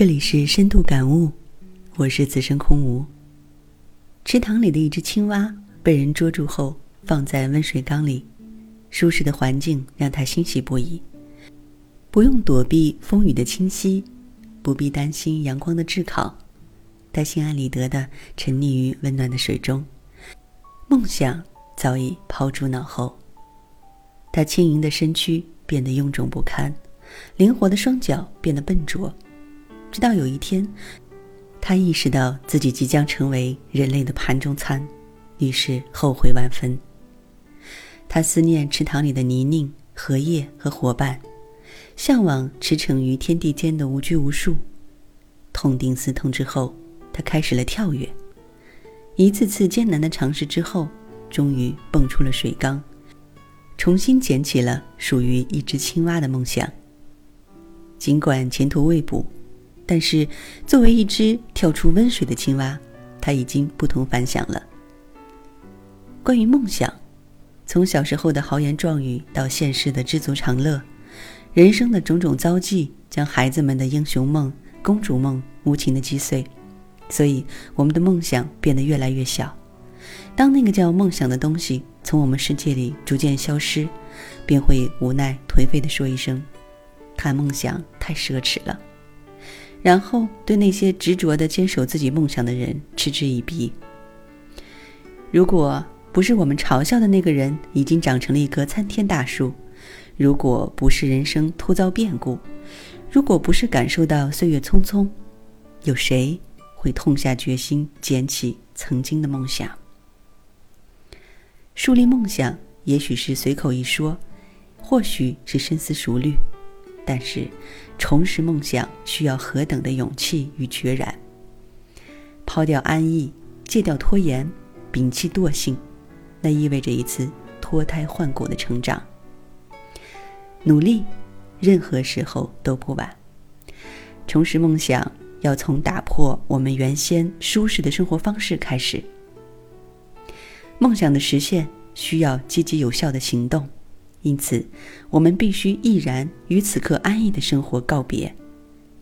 这里是深度感悟，我是此生空无。池塘里的一只青蛙被人捉住后，放在温水缸里，舒适的环境让它欣喜不已，不用躲避风雨的侵袭，不必担心阳光的炙烤，它心安理得的沉溺于温暖的水中，梦想早已抛诸脑后。它轻盈的身躯变得臃肿不堪，灵活的双脚变得笨拙。直到有一天，他意识到自己即将成为人类的盘中餐，于是后悔万分。他思念池塘里的泥泞、荷叶和伙伴，向往驰骋于天地间的无拘无束。痛定思痛之后，他开始了跳跃。一次次艰难的尝试之后，终于蹦出了水缸，重新捡起了属于一只青蛙的梦想。尽管前途未卜。但是，作为一只跳出温水的青蛙，它已经不同凡响了。关于梦想，从小时候的豪言壮语到现实的知足常乐，人生的种种遭际，将孩子们的英雄梦、公主梦无情的击碎，所以我们的梦想变得越来越小。当那个叫梦想的东西从我们世界里逐渐消失，便会无奈颓废地说一声：“谈梦想太奢侈了。”然后对那些执着的坚守自己梦想的人嗤之以鼻。如果不是我们嘲笑的那个人已经长成了一棵参天大树，如果不是人生突遭变故，如果不是感受到岁月匆匆，有谁会痛下决心捡起曾经的梦想？树立梦想，也许是随口一说，或许是深思熟虑。但是，重拾梦想需要何等的勇气与决然。抛掉安逸，戒掉拖延，摒弃惰性，那意味着一次脱胎换骨的成长。努力，任何时候都不晚。重拾梦想，要从打破我们原先舒适的生活方式开始。梦想的实现需要积极有效的行动。因此，我们必须毅然与此刻安逸的生活告别。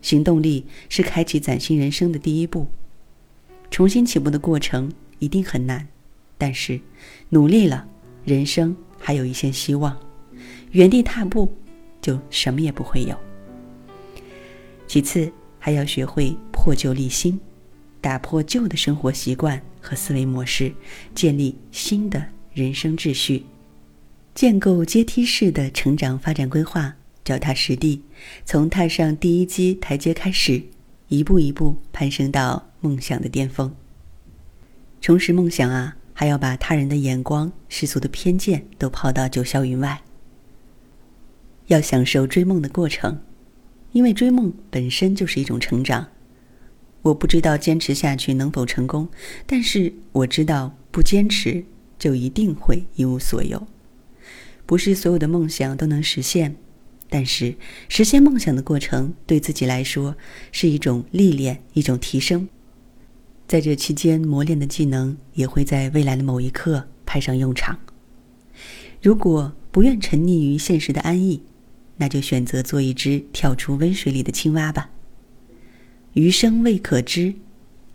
行动力是开启崭新人生的第一步。重新起步的过程一定很难，但是努力了，人生还有一线希望。原地踏步，就什么也不会有。其次，还要学会破旧立新，打破旧的生活习惯和思维模式，建立新的人生秩序。建构阶梯式的成长发展规划，脚踏实地，从踏上第一阶台阶开始，一步一步攀升到梦想的巅峰。重拾梦想啊，还要把他人的眼光、世俗的偏见都抛到九霄云外。要享受追梦的过程，因为追梦本身就是一种成长。我不知道坚持下去能否成功，但是我知道不坚持就一定会一无所有。不是所有的梦想都能实现，但是实现梦想的过程对自己来说是一种历练，一种提升。在这期间磨练的技能也会在未来的某一刻派上用场。如果不愿沉溺于现实的安逸，那就选择做一只跳出温水里的青蛙吧。余生未可知，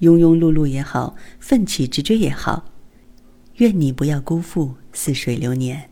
庸庸碌碌也好，奋起直追也好，愿你不要辜负似水流年。